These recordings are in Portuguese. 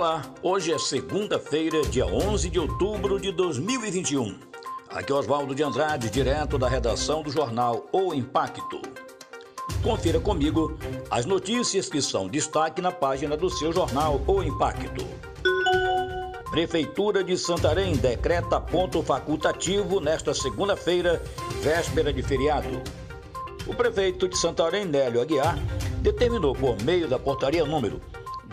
Olá, hoje é segunda-feira, dia 11 de outubro de 2021. Aqui é Oswaldo de Andrade, direto da redação do jornal O Impacto. Confira comigo as notícias que são destaque na página do seu jornal O Impacto. Prefeitura de Santarém decreta ponto facultativo nesta segunda-feira, véspera de feriado. O prefeito de Santarém, Nélio Aguiar, determinou por meio da portaria número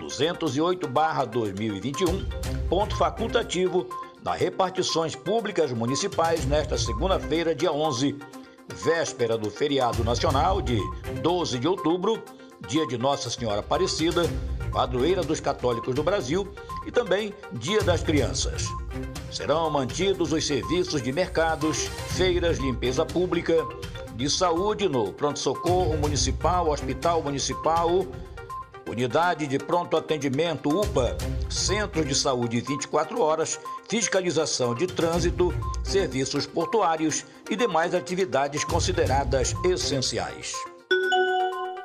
208-2021, ponto facultativo das repartições públicas municipais nesta segunda-feira, dia 11, véspera do feriado nacional de 12 de outubro, dia de Nossa Senhora Aparecida, padroeira dos católicos do Brasil e também Dia das Crianças. Serão mantidos os serviços de mercados, feiras, limpeza pública, de saúde no pronto-socorro municipal, hospital municipal, Unidade de Pronto Atendimento UPA, Centro de Saúde 24 horas, fiscalização de trânsito, serviços portuários e demais atividades consideradas essenciais.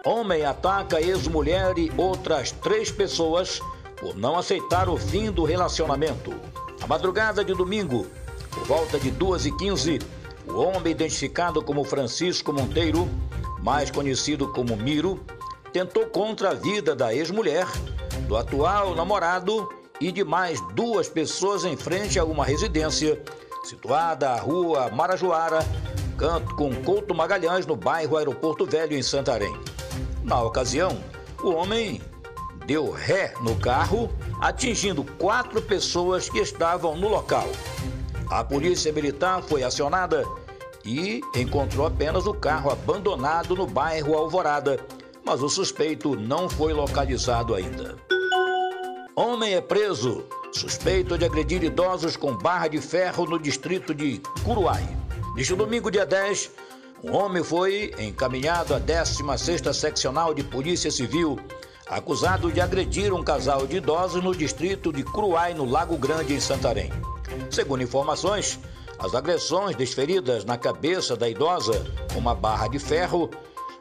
Homem ataca ex-mulher e outras três pessoas por não aceitar o fim do relacionamento. A madrugada de domingo, por volta de 2h15, o homem identificado como Francisco Monteiro, mais conhecido como Miro, tentou contra a vida da ex-mulher, do atual namorado e de mais duas pessoas em frente a uma residência situada à rua Marajoara, canto com Couto Magalhães, no bairro Aeroporto Velho, em Santarém. Na ocasião, o homem deu ré no carro, atingindo quatro pessoas que estavam no local. A polícia militar foi acionada e encontrou apenas o carro abandonado no bairro Alvorada, mas o suspeito não foi localizado ainda. Homem é preso, suspeito de agredir idosos com barra de ferro no distrito de Curuai. Neste domingo, dia 10, um homem foi encaminhado à 16ª Seccional de Polícia Civil, acusado de agredir um casal de idosos no distrito de Curuai, no Lago Grande, em Santarém. Segundo informações, as agressões desferidas na cabeça da idosa com uma barra de ferro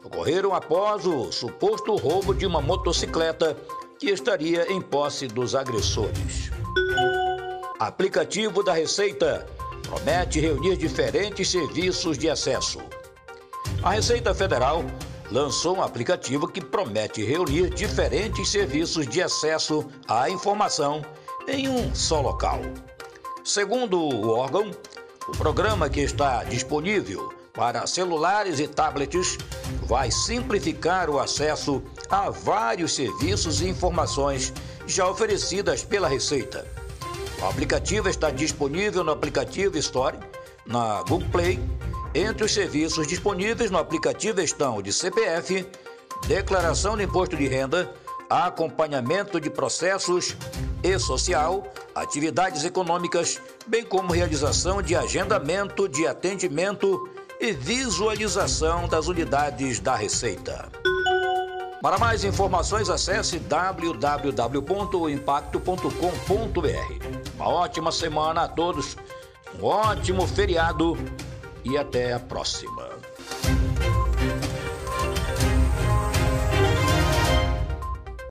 ocorreram após o suposto roubo de uma motocicleta que estaria em posse dos agressores. Aplicativo da Receita promete reunir diferentes serviços de acesso. A Receita Federal lançou um aplicativo que promete reunir diferentes serviços de acesso à informação em um só local. Segundo o órgão, o programa que está disponível para celulares e tablets vai simplificar o acesso a vários serviços e informações já oferecidas pela Receita. O aplicativo está disponível no aplicativo Store, na Google Play. Entre os serviços disponíveis no aplicativo estão o de CPF, declaração de imposto de renda, acompanhamento de processos e social, atividades econômicas, bem como realização de agendamento de atendimento e visualização das unidades da Receita. Para mais informações, acesse www.impacto.com.br. Uma ótima semana a todos, um ótimo feriado e até a próxima.